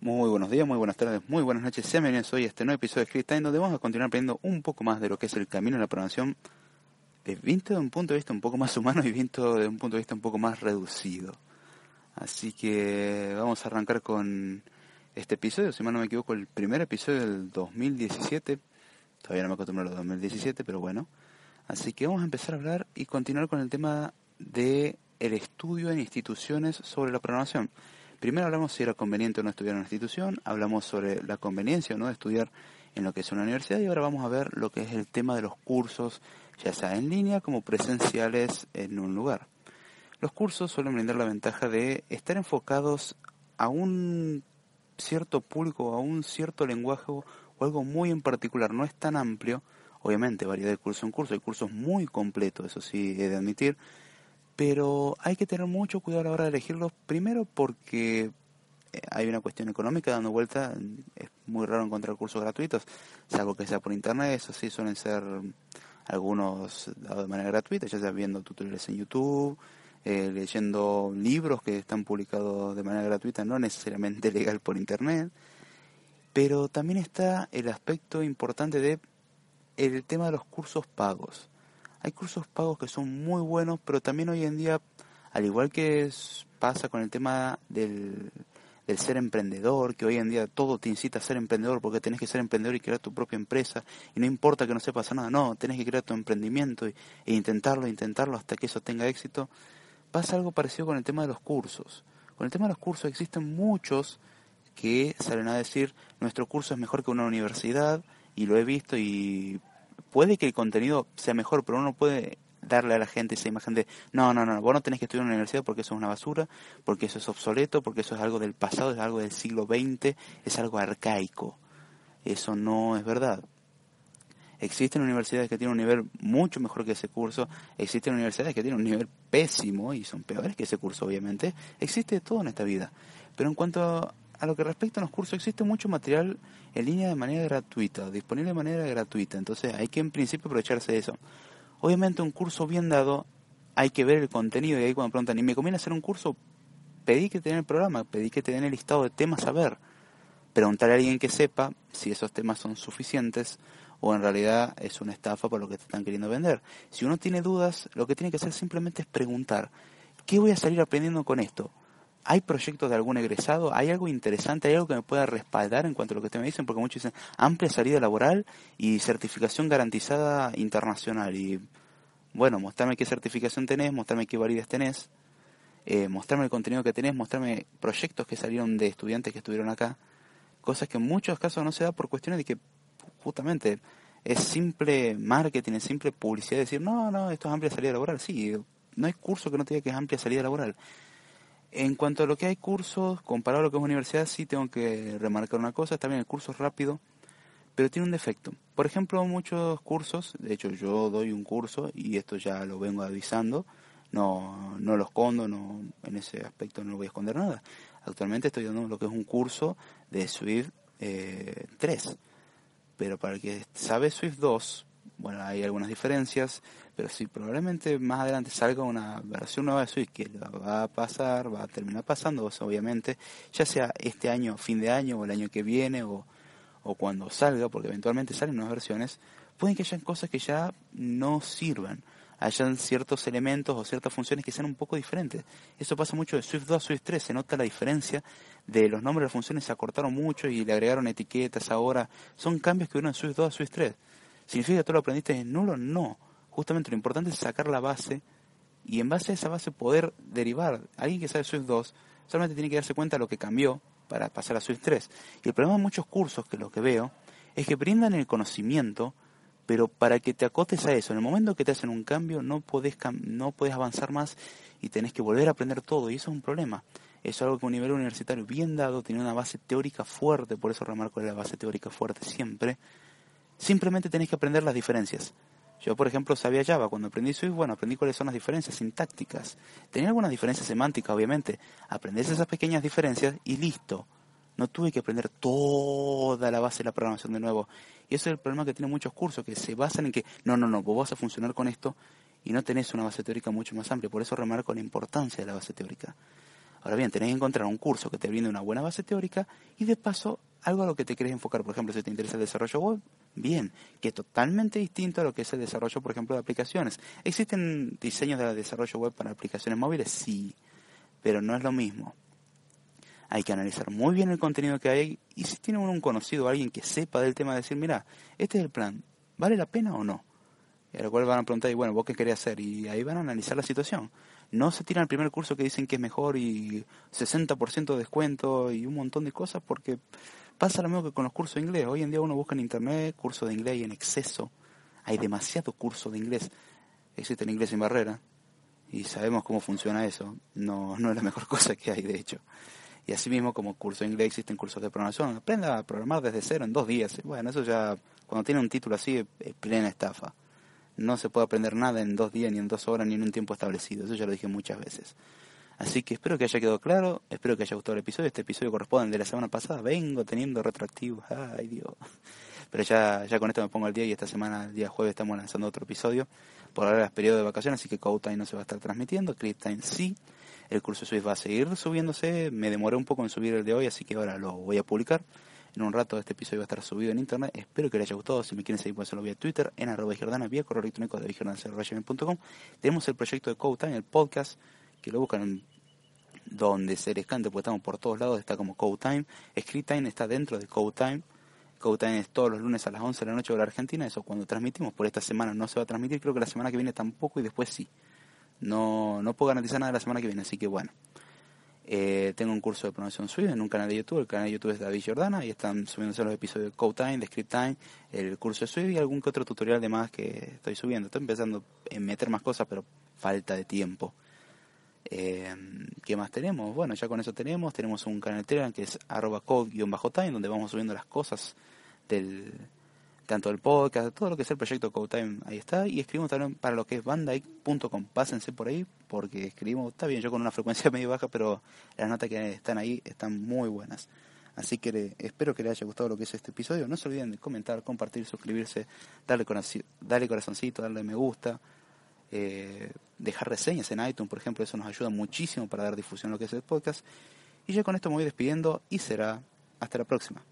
Muy buenos días, muy buenas tardes, muy buenas noches. Sean bienvenidos hoy a este nuevo episodio de Script Time, donde vamos a continuar aprendiendo un poco más de lo que es el camino de la programación, visto de un punto de vista un poco más humano y visto de un punto de vista un poco más reducido. Así que vamos a arrancar con este episodio, si mal no me equivoco, el primer episodio del 2017. Todavía no me acostumbro a los 2017, pero bueno. Así que vamos a empezar a hablar y continuar con el tema de el estudio en instituciones sobre la programación. Primero hablamos si era conveniente o no estudiar en una institución, hablamos sobre la conveniencia o no de estudiar en lo que es una universidad y ahora vamos a ver lo que es el tema de los cursos, ya sea en línea como presenciales en un lugar. Los cursos suelen brindar la ventaja de estar enfocados a un cierto público, a un cierto lenguaje o algo muy en particular, no es tan amplio, obviamente varía de curso en curso, hay cursos muy completos, eso sí he de admitir, pero hay que tener mucho cuidado a la hora de elegirlos, primero porque eh, hay una cuestión económica dando vuelta, es muy raro encontrar cursos gratuitos, salvo que sea por internet, eso sí suelen ser algunos dados de manera gratuita, ya sea viendo tutoriales en YouTube, eh, leyendo libros que están publicados de manera gratuita, no necesariamente legal por internet, pero también está el aspecto importante de el tema de los cursos pagos. Hay cursos pagos que son muy buenos, pero también hoy en día, al igual que pasa con el tema del, ser emprendedor, que hoy en día todo te incita a ser emprendedor porque tenés que ser emprendedor y crear tu propia empresa, y no importa que no sepas nada, no, tenés que crear tu emprendimiento e intentarlo, intentarlo hasta que eso tenga éxito. Pasa algo parecido con el tema de los cursos. Con el tema de los cursos existen muchos que salen a decir nuestro curso es mejor que una universidad y lo he visto y puede que el contenido sea mejor, pero uno puede darle a la gente esa imagen de no, no, no, vos no tenés que estudiar en una universidad porque eso es una basura, porque eso es obsoleto, porque eso es algo del pasado, es algo del siglo XX, es algo arcaico. Eso no es verdad. Existen universidades que tienen un nivel mucho mejor que ese curso, existen universidades que tienen un nivel pésimo y son peores que ese curso, obviamente. Existe todo en esta vida. Pero en cuanto a lo que respecta a los cursos, existe mucho material en línea de manera gratuita, disponible de manera gratuita. Entonces hay que en principio aprovecharse de eso. Obviamente un curso bien dado, hay que ver el contenido y ahí cuando preguntan, ¿y me conviene hacer un curso? Pedí que te den el programa, pedí que te den el listado de temas a ver. Preguntar a alguien que sepa si esos temas son suficientes o en realidad es una estafa por lo que te están queriendo vender. Si uno tiene dudas, lo que tiene que hacer simplemente es preguntar, ¿qué voy a salir aprendiendo con esto? ¿Hay proyectos de algún egresado? ¿Hay algo interesante? ¿Hay algo que me pueda respaldar en cuanto a lo que ustedes me dicen? Porque muchos dicen amplia salida laboral y certificación garantizada internacional. Y bueno, mostrarme qué certificación tenés, mostrarme qué validez tenés, eh, mostrarme el contenido que tenés, mostrarme proyectos que salieron de estudiantes que estuvieron acá. Cosas que en muchos casos no se da por cuestiones de que justamente es simple marketing, es simple publicidad. Decir, no, no, esto es amplia salida laboral. Sí, no hay curso que no diga que es amplia salida laboral. En cuanto a lo que hay cursos, comparado a lo que es universidad, sí tengo que remarcar una cosa, bien, el curso es rápido, pero tiene un defecto. Por ejemplo, muchos cursos, de hecho yo doy un curso y esto ya lo vengo avisando, no, no lo escondo, no, en ese aspecto no voy a esconder nada. Actualmente estoy dando lo que es un curso de Swift eh, 3, pero para el que sabe Swift 2, bueno, hay algunas diferencias, pero si probablemente más adelante salga una versión nueva de Switch que va a pasar, va a terminar pasando, obviamente, ya sea este año, fin de año, o el año que viene, o, o cuando salga, porque eventualmente salen nuevas versiones, pueden que hayan cosas que ya no sirvan, hayan ciertos elementos o ciertas funciones que sean un poco diferentes. Eso pasa mucho de Swift 2 a Swift 3, se nota la diferencia de los nombres de las funciones se acortaron mucho y le agregaron etiquetas ahora. Son cambios que uno en Swift 2 a Swift 3. ¿Significa que tú lo aprendiste en nulo? No. Justamente lo importante es sacar la base y en base a esa base poder derivar. Alguien que sabe Swift 2 solamente tiene que darse cuenta de lo que cambió para pasar a Swift 3. Y el problema de muchos cursos, que lo que veo, es que brindan el conocimiento, pero para que te acotes a eso, en el momento que te hacen un cambio, no podés, no podés avanzar más y tenés que volver a aprender todo, y eso es un problema. Eso es algo que un nivel universitario bien dado tiene una base teórica fuerte, por eso remarco la base teórica fuerte siempre, Simplemente tenéis que aprender las diferencias. Yo, por ejemplo, sabía Java. Cuando aprendí Swift, bueno, aprendí cuáles son las diferencias sintácticas. Tenía algunas diferencias semánticas, obviamente. Aprendés esas pequeñas diferencias y listo. No tuve que aprender toda la base de la programación de nuevo. Y ese es el problema que tienen muchos cursos, que se basan en que, no, no, no, vos vas a funcionar con esto y no tenés una base teórica mucho más amplia. Por eso remarco la importancia de la base teórica. Ahora bien, tenés que encontrar un curso que te brinde una buena base teórica y de paso algo a lo que te querés enfocar. Por ejemplo, si te interesa el desarrollo web, bien, que es totalmente distinto a lo que es el desarrollo, por ejemplo, de aplicaciones. ¿Existen diseños de desarrollo web para aplicaciones móviles? Sí, pero no es lo mismo. Hay que analizar muy bien el contenido que hay y si tiene uno un conocido, alguien que sepa del tema, decir, mira, este es el plan, ¿vale la pena o no? Y a lo cual van a preguntar, y bueno, ¿vos qué querés hacer? Y ahí van a analizar la situación. No se tiran el primer curso que dicen que es mejor y 60% de descuento y un montón de cosas porque pasa lo mismo que con los cursos de inglés. Hoy en día uno busca en internet cursos de inglés y en exceso. Hay demasiado curso de inglés. Existe el inglés sin barrera y sabemos cómo funciona eso. No, no es la mejor cosa que hay, de hecho. Y así mismo como curso de inglés existen cursos de programación. Aprenda a programar desde cero en dos días. Bueno, eso ya, cuando tiene un título así, es plena estafa. No se puede aprender nada en dos días, ni en dos horas, ni en un tiempo establecido. Eso ya lo dije muchas veces. Así que espero que haya quedado claro, espero que haya gustado el episodio. Este episodio corresponde al de la semana pasada. Vengo teniendo retroactivos. Ay, Dios. Pero ya, ya con esto me pongo al día y esta semana, el día jueves, estamos lanzando otro episodio. Por ahora es periodo de vacaciones, así que Code no se va a estar transmitiendo. Cliptime sí. El curso Swift va a seguir subiéndose. Me demoré un poco en subir el de hoy, así que ahora lo voy a publicar. En un rato este episodio va a estar subido en internet. Espero que les haya gustado. Si me quieren seguir, pueden hacerlo vía Twitter, en arroba Giordana, vía correo electrónico de com Tenemos el proyecto de Code el podcast, que lo buscan en donde se les cante, porque estamos por todos lados. Está como Code Time. Script Time está dentro de Code Time. Code Time es todos los lunes a las 11 de la noche de la Argentina. Eso cuando transmitimos. Por esta semana no se va a transmitir. Creo que la semana que viene tampoco y después sí. No, no puedo garantizar nada la semana que viene, así que bueno. Eh, tengo un curso de pronunciación Swift en un canal de YouTube. El canal de YouTube es David Jordana y están subiéndose los episodios de Code Time, de Script Time, el curso de Swift y algún que otro tutorial de más que estoy subiendo. Estoy empezando a meter más cosas, pero falta de tiempo. Eh, ¿Qué más tenemos? Bueno, ya con eso tenemos. Tenemos un canal de Telegram que es arroba code-time, donde vamos subiendo las cosas del, tanto el podcast, todo lo que es el proyecto Codetime, ahí está. Y escribimos también para lo que es bandai.com. Pásense por ahí porque escribimos, está bien, yo con una frecuencia medio baja, pero las notas que están ahí están muy buenas. Así que espero que les haya gustado lo que es este episodio. No se olviden de comentar, compartir, suscribirse, darle, darle corazoncito, darle me gusta, eh, dejar reseñas en iTunes, por ejemplo. Eso nos ayuda muchísimo para dar difusión a lo que es el podcast. Y ya con esto me voy despidiendo y será hasta la próxima.